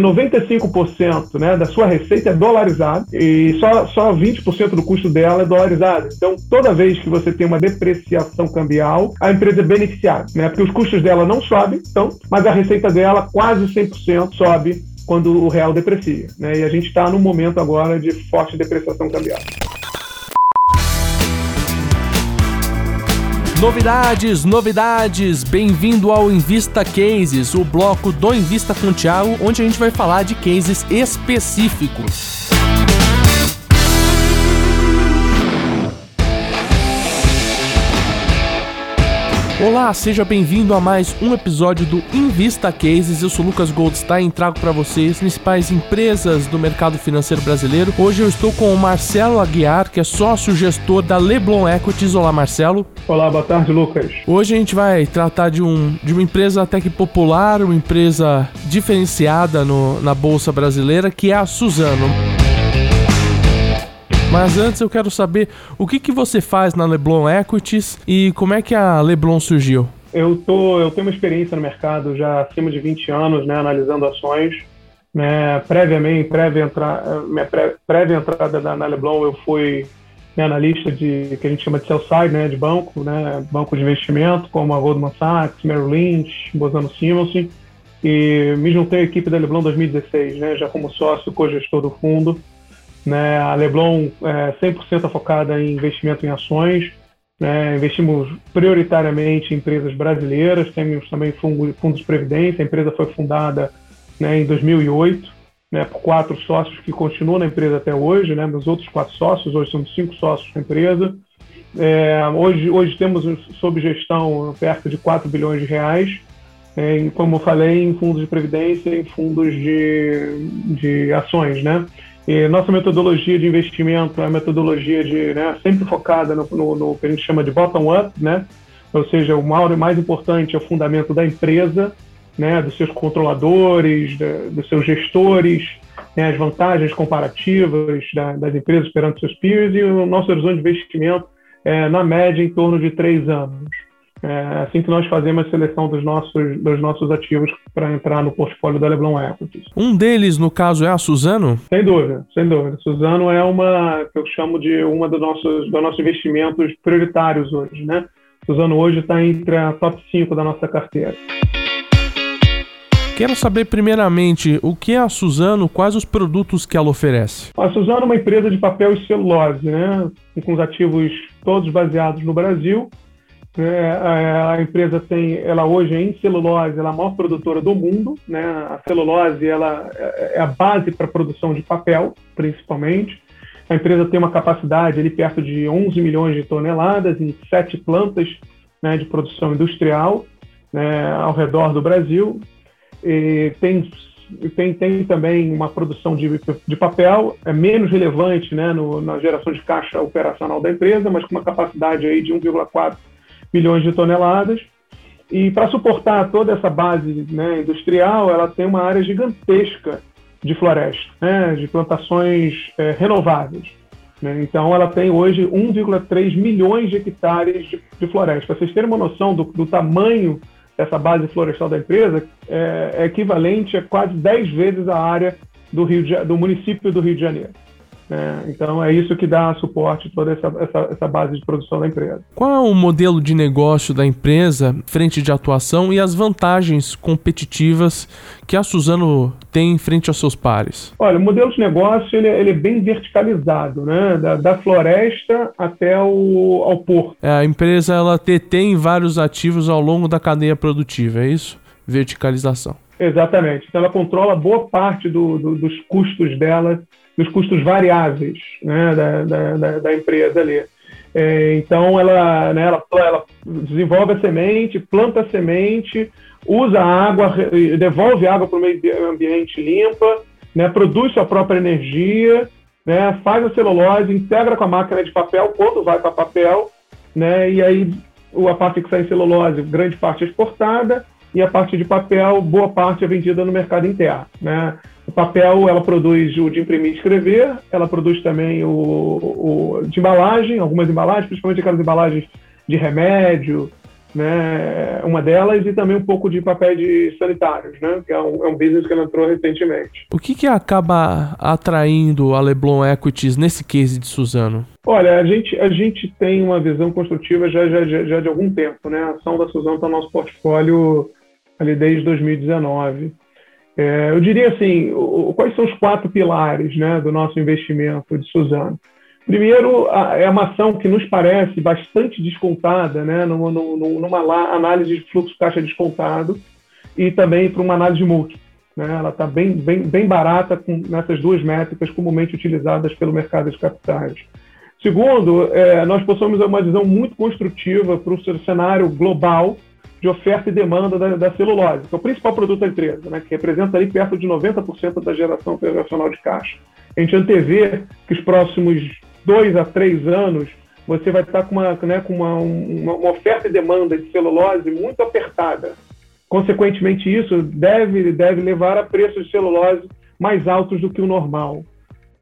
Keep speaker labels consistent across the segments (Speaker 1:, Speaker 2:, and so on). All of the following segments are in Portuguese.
Speaker 1: 95% né, da sua receita é dolarizada e só, só 20% do custo dela é dolarizado. Então, toda vez que você tem uma depreciação cambial, a empresa é beneficiada, né, porque os custos dela não sobem, então, mas a receita dela quase 100% sobe quando o real deprecia. Né, e a gente está num momento agora de forte depreciação cambial.
Speaker 2: Novidades, novidades! Bem-vindo ao Invista Cases, o bloco do Invista com onde a gente vai falar de cases específicos. Olá, seja bem-vindo a mais um episódio do Invista Cases. Eu sou Lucas Goldstein e trago para vocês as principais empresas do mercado financeiro brasileiro. Hoje eu estou com o Marcelo Aguiar, que é sócio gestor da Leblon Equities. Olá, Marcelo.
Speaker 1: Olá, boa tarde, Lucas.
Speaker 2: Hoje a gente vai tratar de, um, de uma empresa até que popular, uma empresa diferenciada no, na Bolsa Brasileira, que é a Suzano. Mas antes eu quero saber o que, que você faz na Leblon Equities e como é que a Leblon surgiu.
Speaker 1: Eu, tô, eu tenho uma experiência no mercado já acima de 20 anos, né, analisando ações. Né, previamente, prévia, entra, minha pré, prévia entrada na, na Leblon, eu fui né, analista de que a gente chama de sell side, né, de banco, né, banco de investimento, como a Goldman Sachs, Merrill Lynch, Bosano Simonsen, e me juntei à equipe da Leblon 2016, né, já como sócio co-gestor do fundo. Né? A Leblon é 100% focada em investimento em ações. Né? Investimos prioritariamente em empresas brasileiras, temos também fundos de previdência. A empresa foi fundada né, em 2008 né, por quatro sócios que continuam na empresa até hoje. Né? Os outros quatro sócios, hoje somos cinco sócios na empresa. É, hoje, hoje temos sob gestão perto de 4 bilhões de reais. É, como eu falei, em fundos de previdência, em fundos de, de ações, né? E nossa metodologia de investimento é a metodologia de, né, sempre focada no, no, no, que a gente chama de bottom-up, né? ou seja, o mais importante é o fundamento da empresa, né, dos seus controladores, dos seus gestores, né, as vantagens comparativas da, das empresas perante seus peers e o nosso horizonte de investimento é, na média, em torno de três anos. É assim que nós fazemos a seleção dos nossos, dos nossos ativos para entrar no portfólio da Leblon Equities.
Speaker 2: Um deles, no caso, é a Suzano?
Speaker 1: Sem dúvida, sem dúvida. Suzano é uma que eu chamo de uma dos nossos, dos nossos investimentos prioritários hoje, né? Suzano hoje está entre a top 5 da nossa carteira.
Speaker 2: Quero saber primeiramente o que é a Suzano, quais os produtos que ela oferece.
Speaker 1: A Suzano é uma empresa de papel e celulose, né? Com os ativos todos baseados no Brasil é, a empresa tem, ela hoje é em celulose, ela é a maior produtora do mundo. Né? A celulose ela é a base para a produção de papel, principalmente. A empresa tem uma capacidade ali perto de 11 milhões de toneladas em sete plantas né, de produção industrial né, ao redor do Brasil. E tem, tem, tem também uma produção de, de papel, é menos relevante né, no, na geração de caixa operacional da empresa, mas com uma capacidade aí de 1,4 milhões de toneladas. E para suportar toda essa base né, industrial, ela tem uma área gigantesca de floresta, né, de plantações é, renováveis. Né? Então, ela tem hoje 1,3 milhões de hectares de, de floresta. Para vocês terem uma noção do, do, tamanho dessa base florestal da empresa, é, é equivalente a quase 10 vezes a área do, Rio de, do município do Rio de Janeiro. É, então é isso que dá suporte toda essa, essa, essa, base de produção da empresa.
Speaker 2: Qual é o modelo de negócio da empresa, frente de atuação e as vantagens competitivas que a Suzano tem frente aos seus pares?
Speaker 1: Olha, o modelo de negócio ele, é, ele é bem verticalizado, né? Da, da floresta até o ao porto.
Speaker 2: É, a empresa ela detém vários ativos ao longo da cadeia produtiva, é isso? Verticalização.
Speaker 1: Exatamente. Então ela controla boa parte do, do, dos custos dela dos custos variáveis né, da, da, da, empresa ali. É, então, ela, né, ela, ela, desenvolve a semente, planta a semente, usa água, devolve água para o meio ambiente limpa, né, produz sua própria energia, né, faz a celulose, integra com a máquina de papel quando vai para papel, né, e aí a parte que sai em celulose, grande parte é exportada, e a parte de papel, boa parte é vendida no mercado interno. Né? O papel, ela produz o de imprimir e escrever, ela produz também o, o de embalagem, algumas embalagens, principalmente aquelas embalagens de remédio, né, uma delas, e também um pouco de papéis sanitários, né, que é um, é um business que ela entrou recentemente.
Speaker 2: O que, que acaba atraindo a Leblon Equities nesse case de Suzano?
Speaker 1: Olha, a gente, a gente tem uma visão construtiva já, já, já, já de algum tempo. Né? A ação da Suzano está no nosso portfólio ali desde 2019. É, eu diria assim, o, quais são os quatro pilares né, do nosso investimento de Suzano? Primeiro, é uma ação que nos parece bastante descontada, né, numa, numa análise de fluxo caixa descontado e também para uma análise de múltiplo. Né? Ela está bem, bem, bem barata com, nessas duas métricas comumente utilizadas pelo mercado de capitais. Segundo, é, nós possuímos uma visão muito construtiva para o cenário global de oferta e demanda da, da, celulose, que é o principal produto da empresa, né, que representa ali perto de 90% da geração operacional de caixa. A gente antevê que os próximos dois a três anos, você vai estar com uma, né, com uma, uma, uma oferta e demanda de celulose muito apertada. Consequentemente, isso deve, deve levar a preços de celulose mais altos do que o normal.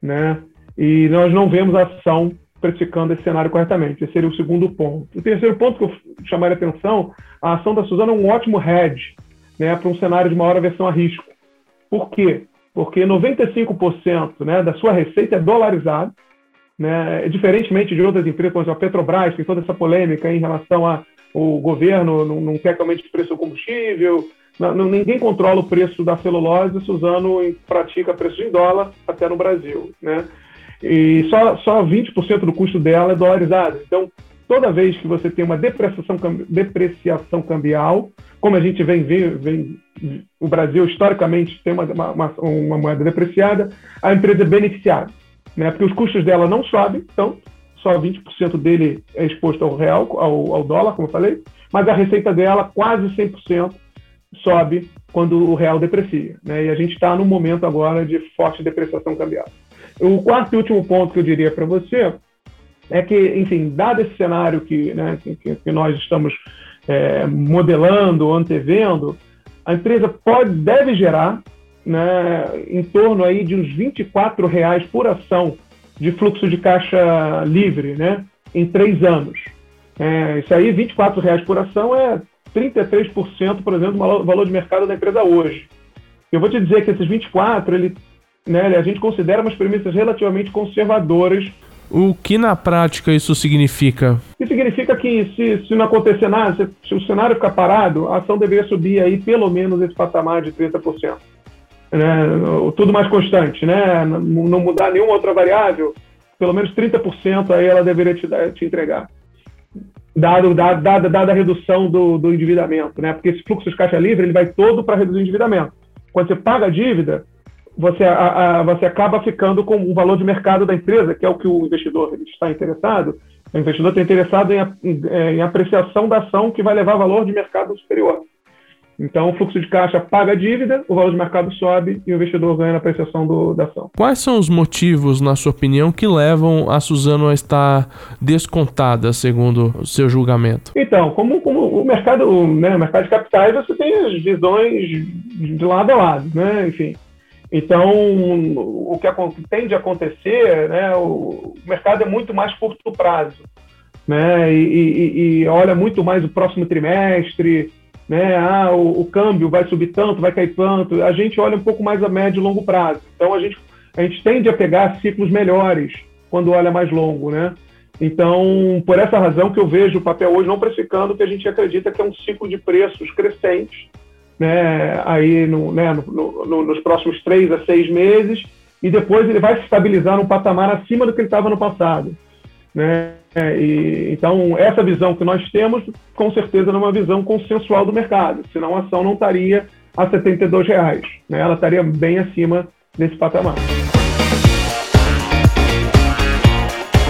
Speaker 1: Né? E nós não vemos ação precificando esse cenário corretamente. Esse seria o segundo ponto. O terceiro ponto que eu chamaria a atenção, a ação da Suzano é um ótimo hedge né, para um cenário de maior aversão a risco. Por quê? Porque 95% né, da sua receita é dolarizado, né? Diferentemente de outras empresas, como a Petrobras, tem toda essa polêmica em relação a o governo não, não quer que aumente o preço do combustível, não, ninguém controla o preço da celulose, Suzano pratica preço em dólar até no Brasil, né? E só, só 20% do custo dela é dolarizado. Então, toda vez que você tem uma depreciação, depreciação cambial, como a gente vem ver, vem, o Brasil historicamente tem uma, uma, uma moeda depreciada, a empresa é beneficiada né? porque os custos dela não sobem tanto, só 20% dele é exposto ao real, ao, ao, dólar, como eu falei, mas a receita dela, quase 100%, sobe quando o real deprecia. Né? E a gente está num momento agora de forte depreciação cambial. O quarto e último ponto que eu diria para você é que, enfim, dado esse cenário que, né, que, que nós estamos é, modelando, antevendo, a empresa pode, deve gerar né, em torno aí de uns 24 reais por ação de fluxo de caixa livre, né, em três anos. É, isso aí, 24 reais por ação é 33%, por exemplo, do valor de mercado da empresa hoje. Eu vou te dizer que esses 24, ele, né, a gente considera umas premissas relativamente conservadoras.
Speaker 2: O que na prática isso significa?
Speaker 1: Isso significa que se, se não acontecer nada, se, se o cenário ficar parado, a ação deveria subir aí pelo menos esse patamar de 30% né, tudo mais constante, né, não mudar nenhuma outra variável, pelo menos 30% aí ela deveria te, te entregar. Dado, dado, dada, dada a redução do, do endividamento, né? Porque esse fluxo de caixa livre ele vai todo para reduzir o endividamento. Quando você paga a dívida, você, a, a, você acaba ficando com o valor de mercado da empresa, que é o que o investidor está interessado. O investidor está interessado em, em, em apreciação da ação que vai levar valor de mercado superior. Então, o fluxo de caixa paga a dívida, o valor de mercado sobe e o investidor ganha na apreciação do, da ação.
Speaker 2: Quais são os motivos, na sua opinião, que levam a Suzano a estar descontada, segundo o seu julgamento?
Speaker 1: Então, como, como o mercado, né, o mercado de capitais, você tem as visões de lado a lado, né? Enfim. Então, o que tende a acontecer, né, o mercado é muito mais curto prazo, né, e, e, e olha muito mais o próximo trimestre, né? Ah, o, o, câmbio vai subir tanto, vai cair tanto. A gente olha um pouco mais a médio e longo prazo. Então a gente, a gente tende a pegar ciclos melhores quando olha mais longo, né? Então, por essa razão que eu vejo o papel hoje não precificando, que a gente acredita que é um ciclo de preços crescentes, né? Aí no, né? no, no, nos próximos três a seis meses, e depois ele vai se estabilizar num patamar acima do que ele estava no passado. Né? E, então, essa visão que nós temos, com certeza, não é uma visão consensual do mercado, senão a ação não estaria a 72 reais, né? ela estaria bem acima desse patamar.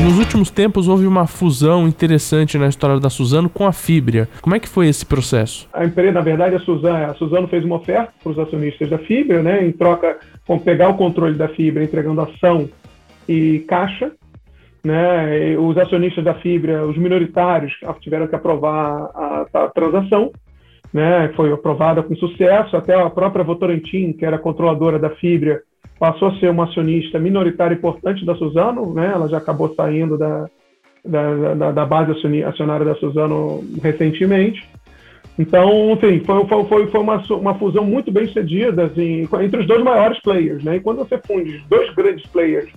Speaker 2: Nos últimos tempos houve uma fusão interessante na história da Suzano com a Fibria. Como é que foi esse processo?
Speaker 1: A empresa, na verdade, a Suzano, a Suzano fez uma oferta para os acionistas da Fibria, né, em troca com pegar o controle da Fibria, entregando ação e caixa, né, os acionistas da Fibra, os minoritários, tiveram que aprovar a, a transação, né, foi aprovada com sucesso, até a própria Votorantim, que era controladora da Fibra, passou a ser uma acionista minoritária importante da Suzano, né, ela já acabou saindo da, da, da, da base acionária da Suzano recentemente. Então, enfim, foi, foi, foi uma, uma fusão muito bem sucedida assim, entre os dois maiores players. Né? E quando você funde dois grandes players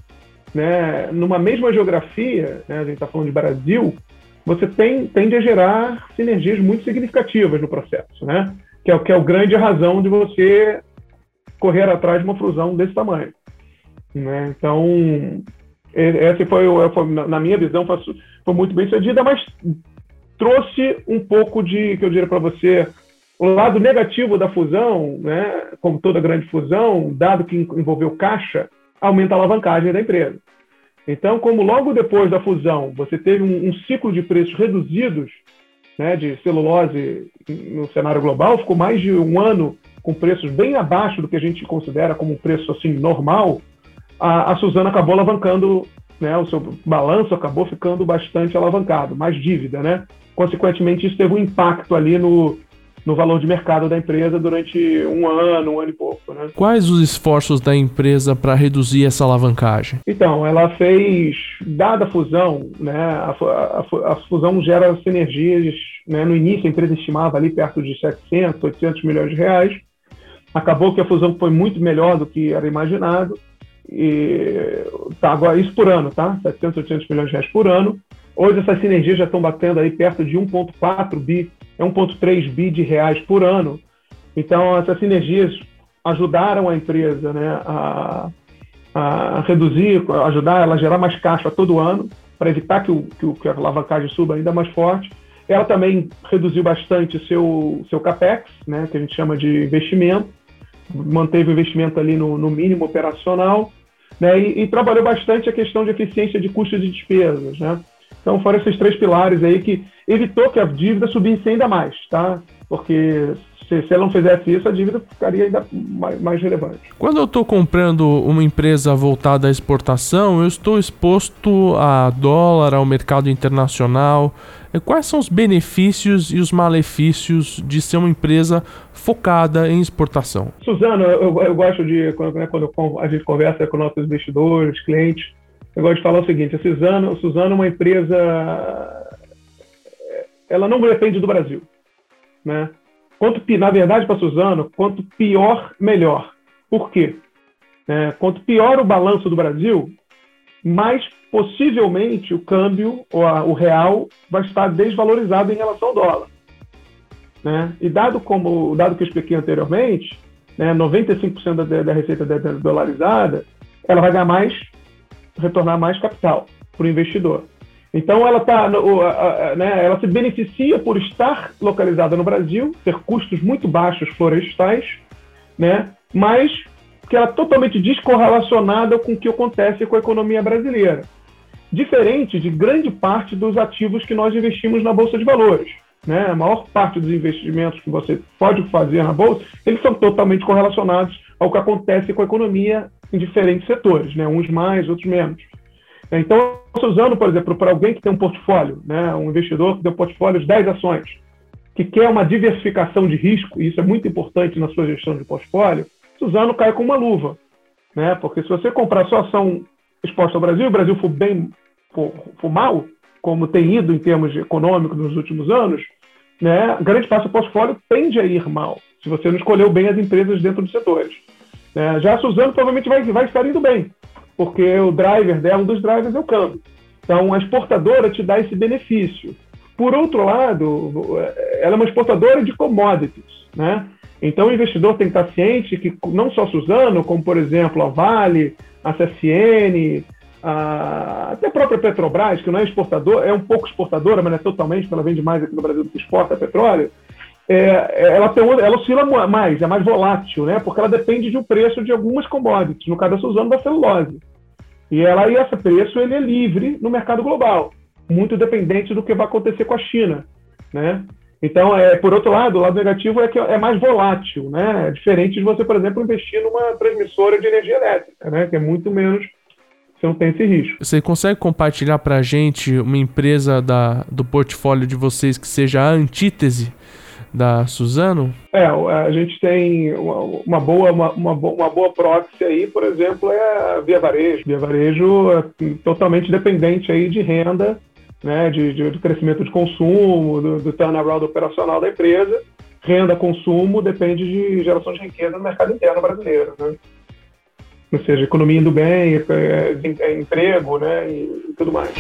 Speaker 1: né, numa mesma geografia, né, a gente está falando de Brasil, você tem, tende a gerar sinergias muito significativas no processo, né? que, é, que é a grande razão de você correr atrás de uma fusão desse tamanho. Né? Então, essa foi, na minha visão, foi muito bem sucedida, mas trouxe um pouco de, que eu diria para você, o lado negativo da fusão, né, como toda grande fusão, dado que envolveu caixa, aumenta a alavancagem da empresa. Então, como logo depois da fusão você teve um, um ciclo de preços reduzidos né, de celulose no cenário global, ficou mais de um ano com preços bem abaixo do que a gente considera como um preço assim normal, a, a Suzana acabou alavancando, né, o seu balanço acabou ficando bastante alavancado, mais dívida, né? Consequentemente, isso teve um impacto ali no, no valor de mercado da empresa durante um ano, um ano e pouco. Né?
Speaker 2: Quais os esforços da empresa para reduzir essa alavancagem?
Speaker 1: Então, ela fez, dada a fusão, né, a, a, a fusão gera sinergias. Né, no início, a empresa estimava ali perto de 700, 800 milhões de reais. Acabou que a fusão foi muito melhor do que era imaginado. E, tá, agora, isso por ano, tá? 700, 800 milhões de reais por ano. Hoje essas sinergias já estão batendo aí perto de 1,4 bi, 1,3 é bi de reais por ano. Então essas sinergias ajudaram a empresa né, a, a reduzir, ajudar ela a gerar mais caixa todo ano, para evitar que, o, que, o, que a alavancagem suba ainda mais forte. Ela também reduziu bastante seu, seu capex, né, que a gente chama de investimento, manteve o investimento ali no, no mínimo operacional, né, e, e, trabalhou bastante a questão de eficiência de custos e despesas. Né? Então foram esses três pilares aí que evitou que a dívida subisse ainda mais, tá? Porque se, se ela não fizesse isso, a dívida ficaria ainda mais, mais relevante.
Speaker 2: Quando eu estou comprando uma empresa voltada à exportação, eu estou exposto a dólar, ao mercado internacional. Quais são os benefícios e os malefícios de ser uma empresa focada em exportação?
Speaker 1: Suzano, eu, eu gosto de, quando, né, quando a gente conversa com nossos investidores, clientes, eu gosto de falar o seguinte: a Suzano, a Suzano é uma empresa. Ela não depende do Brasil. Né? Quanto, na verdade, para Suzano, quanto pior, melhor. Por quê? É, quanto pior o balanço do Brasil, mais possivelmente o câmbio, ou a, o real, vai estar desvalorizado em relação ao dólar. Né? E dado como dado que eu expliquei anteriormente, né, 95% da, da receita dolarizada, ela vai ganhar mais retornar mais capital para o investidor. Então ela tá, né, ela se beneficia por estar localizada no Brasil, ter custos muito baixos florestais, né, mas que ela é totalmente descorrelacionada com o que acontece com a economia brasileira. Diferente de grande parte dos ativos que nós investimos na Bolsa de Valores. Né? A maior parte dos investimentos que você pode fazer na Bolsa, eles são totalmente correlacionados ao que acontece com a economia em diferentes setores, né? uns mais, outros menos. Então, usando, por exemplo, para alguém que tem um portfólio, né? um investidor que tem um portfólio de 10 ações, que quer uma diversificação de risco, e isso é muito importante na sua gestão de portfólio, Suzano cai com uma luva. Né? Porque se você comprar só ação exposta ao Brasil, o Brasil for bem for, for mal, como tem ido em termos econômicos nos últimos anos, né, grande parte do portfólio tende a ir mal, se você não escolheu bem as empresas dentro dos setores. É, já a Suzano provavelmente vai, vai estar indo bem, porque o driver dela, um dos drivers é o câmbio. Então, a exportadora te dá esse benefício. Por outro lado, ela é uma exportadora de commodities, né? Então, o investidor tem que estar ciente que não só Suzano, como, por exemplo, a Vale, a CSN, a, até a própria Petrobras, que não é exportadora, é um pouco exportadora, mas não é totalmente, porque ela vende mais aqui no Brasil do que exporta petróleo, é, ela, tem, ela oscila mais, é mais volátil, né? Porque ela depende de um preço de algumas commodities, no caso da Suzano, da celulose. E ela e esse preço ele é livre no mercado global, muito dependente do que vai acontecer com a China, né? Então, é, por outro lado, o lado negativo é que é mais volátil, né? É diferente de você, por exemplo, investir numa transmissora de energia elétrica, né? Que é muito menos você não tem esse risco.
Speaker 2: Você consegue compartilhar para a gente uma empresa da, do portfólio de vocês que seja a antítese da Suzano?
Speaker 1: É, a gente tem uma, uma boa, uma, uma, uma, boa proxy aí, por exemplo, é a Via Varejo. Via Varejo é totalmente dependente aí de renda né, de, de, do crescimento de consumo, do, do turnaround operacional da empresa. Renda, consumo, depende de geração de riqueza no mercado interno brasileiro. Né? Ou seja, economia indo bem, é, é, emprego né, e tudo mais.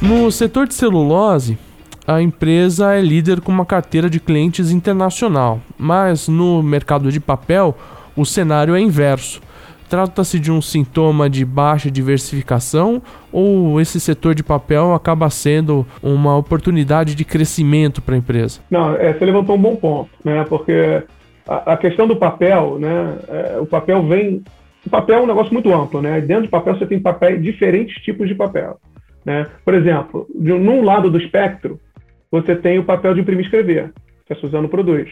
Speaker 2: No setor de celulose, a empresa é líder com uma carteira de clientes internacional, mas no mercado de papel o cenário é inverso. Trata-se de um sintoma de baixa diversificação ou esse setor de papel acaba sendo uma oportunidade de crescimento para a empresa?
Speaker 1: Não, é, você levantou um bom ponto, né? Porque a, a questão do papel, né? É, o papel vem. O papel é um negócio muito amplo, né? Dentro do papel você tem papéis, diferentes tipos de papel. Né? Por exemplo, de, num lado do espectro, você tem o papel de imprimir e escrever, que a Suzano produz.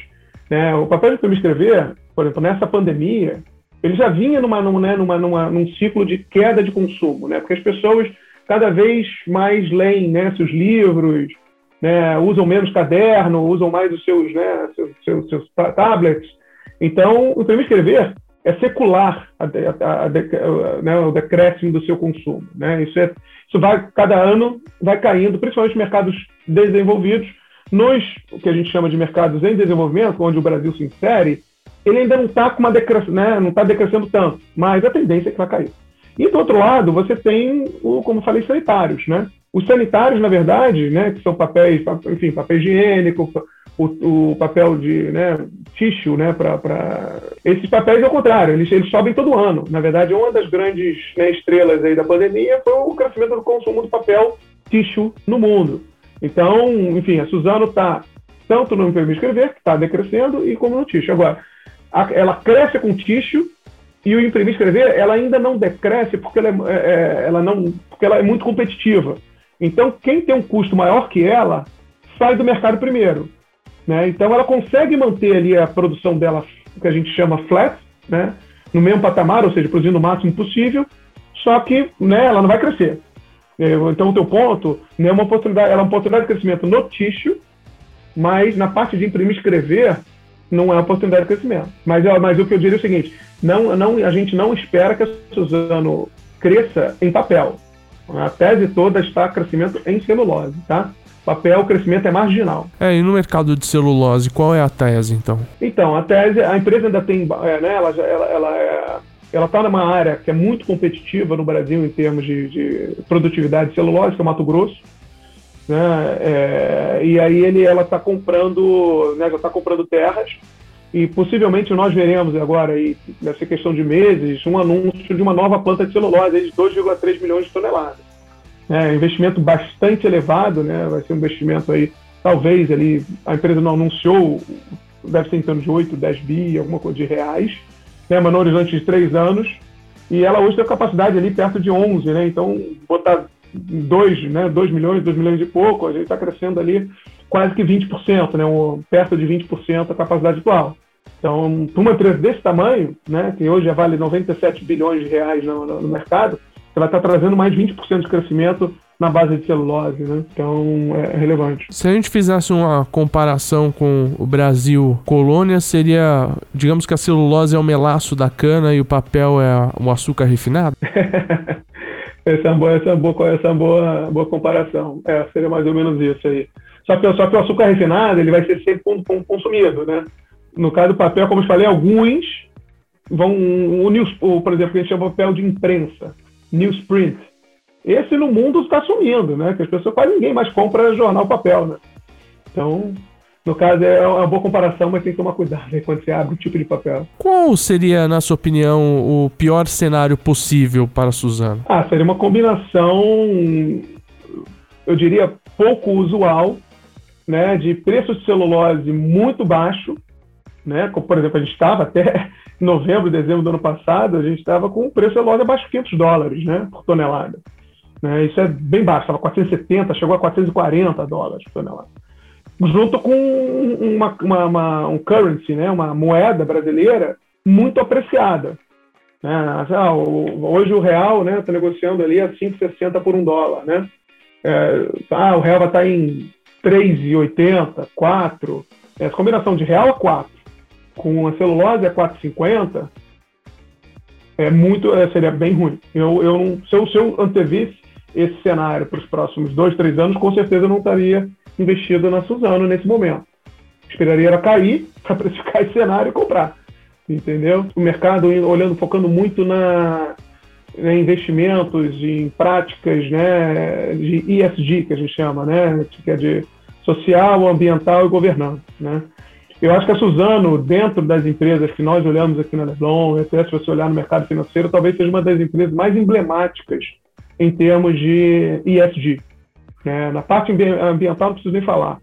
Speaker 1: Né? O papel de imprimir e escrever, por exemplo, nessa pandemia, ele já vinha numa, numa, né, numa, numa, num ciclo de queda de consumo, né? porque as pessoas cada vez mais leem né, seus livros, né, usam menos caderno, usam mais os seus, né, seus, seus, seus tablets. Então, o e escrever é secular a, a, a, né, o decréscimo do seu consumo. Né? Isso, é, isso vai, cada ano, vai caindo, principalmente mercados desenvolvidos. Nos, o que a gente chama de mercados em desenvolvimento, onde o Brasil se insere, ele ainda não está com uma decrescendo, né, não está decrescendo tanto, mas a tendência é que vai cair. E do outro lado, você tem, o, como falei, sanitários, né? Os sanitários, na verdade, né, que são papéis, enfim, papel higiênico, o, o papel de né, tissue, né, para esses papéis é o contrário, eles, eles sobem todo ano. Na verdade, uma das grandes né, estrelas aí da pandemia foi o crescimento do consumo do papel tissue no mundo. Então, enfim, a Suzano está tanto no imprimir escrever, que está decrescendo, e como no tissue. Agora, a, ela cresce com tissue e o imprimir escrever, ela ainda não decresce porque ela é, é, ela não, porque ela é muito competitiva. Então, quem tem um custo maior que ela sai do mercado primeiro. Né? Então, ela consegue manter ali a produção dela, que a gente chama flat, né? no mesmo patamar, ou seja, produzindo o máximo possível, só que né, ela não vai crescer. É, então, o teu ponto né, é uma oportunidade, ela é uma oportunidade de crescimento no mas na parte de imprimir e escrever, não é uma oportunidade de crescimento. Mas, mas o que eu diria é o seguinte: não, não, a gente não espera que a Suzano cresça em papel. A tese toda está crescimento em celulose, tá? Papel, o crescimento é marginal.
Speaker 2: É, e no mercado de celulose, qual é a tese, então?
Speaker 1: Então, a tese, a empresa ainda tem, é, né, ela, ela, ela é, ela está numa área que é muito competitiva no Brasil em termos de, de produtividade de celulose, que é o Mato Grosso. Né? É, e aí ele, ela está comprando, né, já está comprando terras e possivelmente nós veremos agora, aí, nessa questão de meses, um anúncio de uma nova planta de celulose de 2,3 milhões de toneladas. É, investimento bastante elevado, né? vai ser um investimento aí, talvez ali, a empresa não anunciou, deve ser em torno de 8, 10 bi, alguma coisa de reais, né? mas no horizonte de três anos, e ela hoje tem capacidade ali perto de 11, né? então botar 2, né, 2 milhões, 2 milhões e pouco, a gente está crescendo ali quase que 20%, né, um, perto de 20% a capacidade atual. Então, para uma empresa desse tamanho, né, que hoje já vale 97 bilhões de reais no, no, no mercado, você vai estar trazendo mais de 20% de crescimento na base de celulose, né? Então é relevante.
Speaker 2: Se a gente fizesse uma comparação com o Brasil colônia, seria, digamos que a celulose é o melaço da cana e o papel é o açúcar refinado?
Speaker 1: essa é uma boa, essa é uma boa, essa é uma boa, boa comparação. É, seria mais ou menos isso aí. Só que, só que o açúcar refinado ele vai ser sempre consumido, né? No caso do papel, como eu falei, alguns vão. News, por exemplo, que a gente chama papel de imprensa, newsprint. Esse no mundo está sumindo, né? Que as pessoas quase ninguém mais compra jornal papel, né? Então, no caso, é uma boa comparação, mas tem que tomar cuidado né, quando você abre o tipo de papel.
Speaker 2: Qual seria, na sua opinião, o pior cenário possível para a Suzano?
Speaker 1: Ah, seria uma combinação, eu diria, pouco usual, né, de preço de celulose muito baixo, né, como, por exemplo, a gente estava até novembro, dezembro do ano passado, a gente estava com o preço celulose abaixo de 500 dólares né, por tonelada. Né, isso é bem baixo, estava 470, chegou a 440 dólares por tonelada junto com uma, uma, uma, um currency, né, uma moeda brasileira muito apreciada. Né? Ah, hoje o real está né, tá negociando ali a 5,60 por um dólar. Né? É, ah, o real vai estar tá em 3,80, 4. Essa combinação de real a 4 com a celulose a 4,50 é muito, é, seria bem ruim. Eu, eu, se, eu, se eu antevisse, esse cenário para os próximos dois, três anos, com certeza não estaria investido na Suzano nesse momento. Esperaria ela cair para precificar esse cenário e comprar. Entendeu? O mercado olhando, focando muito na, né, investimentos em práticas né, de ESG, que a gente chama, né, que é de social, ambiental e governança. Né? Eu acho que a Suzano, dentro das empresas que nós olhamos aqui na Leblon, até se você olhar no mercado financeiro, talvez seja uma das empresas mais emblemáticas em termos de ESG. Né? Na parte ambiental não preciso nem falar.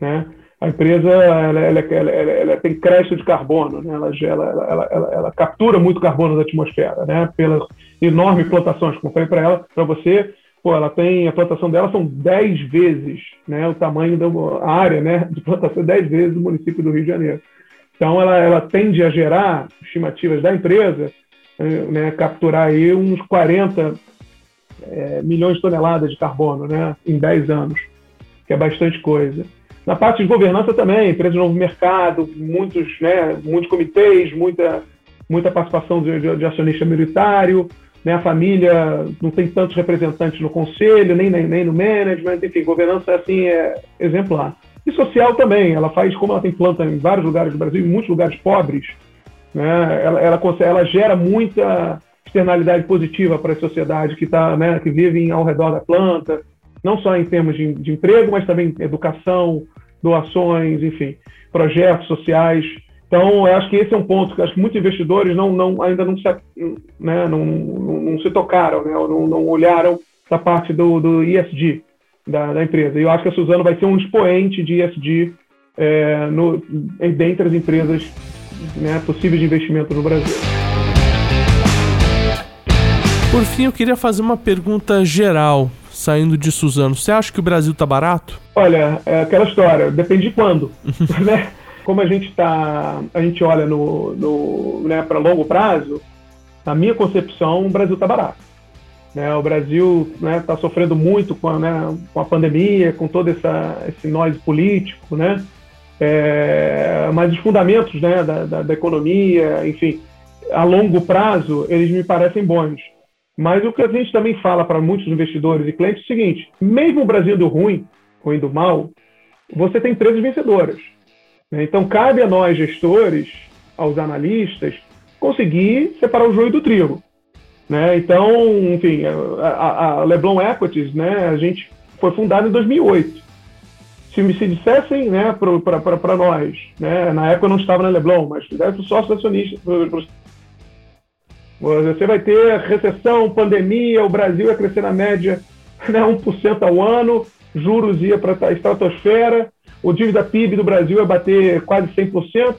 Speaker 1: Né? A empresa ela, ela, ela, ela, tem crédito de carbono, né? ela, captura muito carbono da atmosfera, né? pelas enormes plantações, como falei para ela, para você, pô, ela tem a plantação dela são 10 vezes né, o tamanho da área né, de plantação, 10 vezes do município do Rio de Janeiro. Então, ela, ela tende a gerar, estimativas da empresa, né, capturar aí uns 40 é, milhões de toneladas de carbono né, em 10 anos, que é bastante coisa. Na parte de governança também, empresa de novo mercado, muitos, né, muitos comitês, muita, muita participação de, de, de acionista militário, né, a família não tem tantos representantes no conselho, nem, nem, nem no management, enfim, governança assim é exemplar. E social também, ela faz, como ela tem planta em vários lugares do Brasil, em muitos lugares pobres, né, ela, ela, ela gera muita externalidade positiva para a sociedade que, tá, né, que vive ao redor da planta, não só em termos de, de emprego, mas também educação, doações, enfim, projetos sociais. Então, eu acho que esse é um ponto que acho que muitos investidores não, não, ainda não se, né, não, não, não se tocaram, né, não, não olharam essa parte do, do ESG da, da, empresa. E eu acho que a Suzano vai ser um expoente de ESG é, no, dentre as empresas né, possíveis de investimento no Brasil.
Speaker 2: Por fim, eu queria fazer uma pergunta geral, saindo de Suzano. Você acha que o Brasil está barato?
Speaker 1: Olha, é aquela história, depende de quando, né? Como a gente está, a gente olha no, no né, para longo prazo, na minha concepção, o Brasil está barato. Né, o Brasil está né, tá sofrendo muito com a, né, com a pandemia, com todo essa, esse nós político, né? É, mas os fundamentos né, da, da, da, economia, enfim, a longo prazo, eles me parecem bons. Mas o que a gente também fala para muitos investidores e clientes é o seguinte: mesmo o Brasil indo ruim ou indo mal, você tem empresas vencedoras. Né? Então, cabe a nós, gestores, aos analistas, conseguir separar o joio do trigo. Né? Então, enfim, a, a Leblon Equities, né, a gente foi fundada em 2008. Se me se dissessem né, para nós, né, na época eu não estava na Leblon, mas fizesse o sócio acionista, você vai ter recessão, pandemia, o Brasil ia crescer na média né, 1% ao ano, juros ia para a estratosfera, o dívida PIB do Brasil ia bater quase 100%,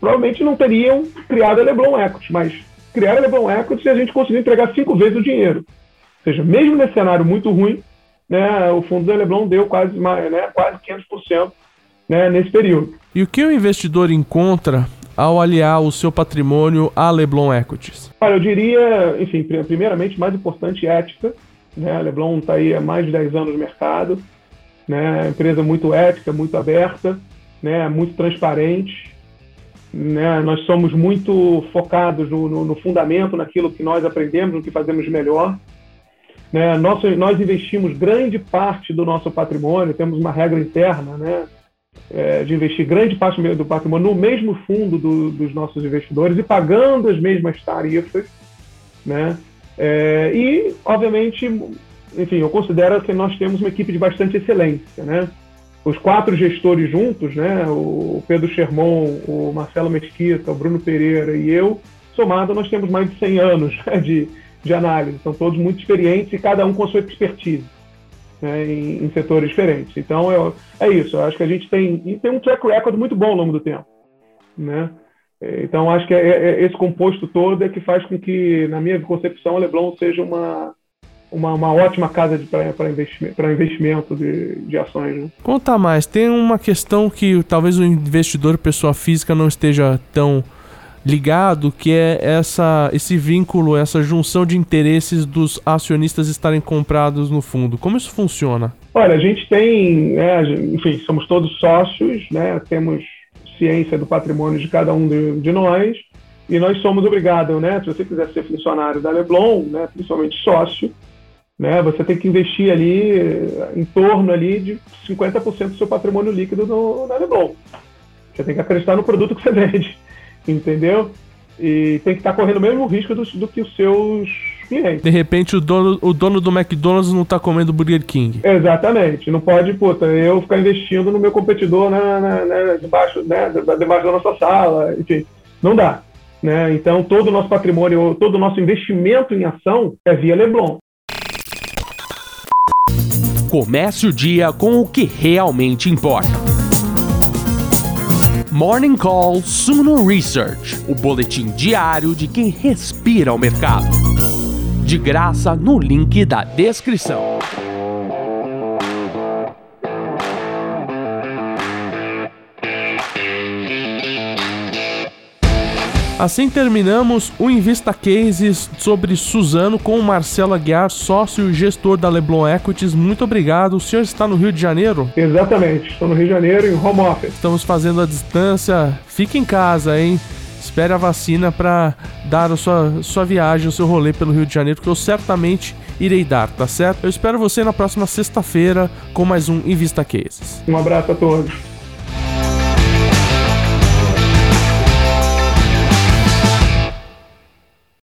Speaker 1: provavelmente não teriam criado a Leblon Equity, mas criaram a Leblon Equity e a gente conseguiu entregar cinco vezes o dinheiro. Ou seja, mesmo nesse cenário muito ruim, né, o fundo da Leblon deu quase, né, quase 500% né, nesse período.
Speaker 2: E o que o investidor encontra ao aliar o seu patrimônio à Leblon Equities?
Speaker 1: Olha, eu diria, enfim, primeiramente, mais importante, ética. Né? A Leblon está aí há mais de 10 anos no mercado né? Empresa muito ética, muito aberta, né? Muito transparente, né? Nós somos muito focados no, no, no fundamento, naquilo que nós aprendemos, no que fazemos melhor. Né? Nós, nós investimos grande parte do nosso patrimônio, temos uma regra interna, né? É, de investir grande parte do patrimônio no mesmo fundo do, dos nossos investidores e pagando as mesmas tarifas, né? É, e, obviamente, enfim, eu considero que nós temos uma equipe de bastante excelência, né? Os quatro gestores juntos, né? O Pedro Sherman, o Marcelo Mesquita, o Bruno Pereira e eu, somado, nós temos mais de 100 anos né, de, de análise. São todos muito experientes e cada um com sua expertise. Né, em, em, setores diferentes. Então, eu, é isso. Eu acho que a gente tem, tem um track record muito bom ao longo do tempo. Né? Então, acho que é, é, esse composto todo é que faz com que, na minha concepção, a Leblon seja uma, uma, uma ótima casa para investimento, investimento de, de ações. Né?
Speaker 2: Conta mais, tem uma questão que talvez o investidor, pessoa física, não esteja tão ligado, que é essa, esse vínculo, essa junção de interesses dos acionistas estarem comprados no fundo. Como isso funciona?
Speaker 1: Olha, a gente tem, né, enfim, somos todos sócios, né, temos ciência do patrimônio de cada um de, de nós, e nós somos obrigados, né, se você quiser ser funcionário da Leblon, né, principalmente sócio, né, você tem que investir ali em torno ali de 50% do seu patrimônio líquido no, na Leblon. Você tem que acreditar no produto que você vende, entendeu? E tem que estar correndo o mesmo risco do, do que os seus clientes.
Speaker 2: De repente o dono, o dono do McDonald's não está comendo Burger King.
Speaker 1: Exatamente. Não pode, puta, eu ficar investindo no meu competidor na, na, na debaixo, né, debaixo da nossa sala, enfim. Não dá. Né? Então, todo o nosso patrimônio, todo o nosso investimento em ação é via Leblon.
Speaker 3: Comece o dia com o que realmente importa. Morning Call Suno Research, o boletim diário de quem respira o mercado. De graça no link da descrição.
Speaker 2: Assim terminamos o Invista Cases sobre Suzano com o Marcelo Aguiar, sócio e gestor da Leblon Equities. Muito obrigado. O senhor está no Rio de Janeiro?
Speaker 1: Exatamente, estou no Rio de Janeiro em home office.
Speaker 2: Estamos fazendo a distância. Fique em casa, hein? Espere a vacina para dar a sua, sua viagem, o seu rolê pelo Rio de Janeiro, que eu certamente irei dar, tá certo? Eu espero você na próxima sexta-feira com mais um Invista Cases.
Speaker 1: Um abraço a todos.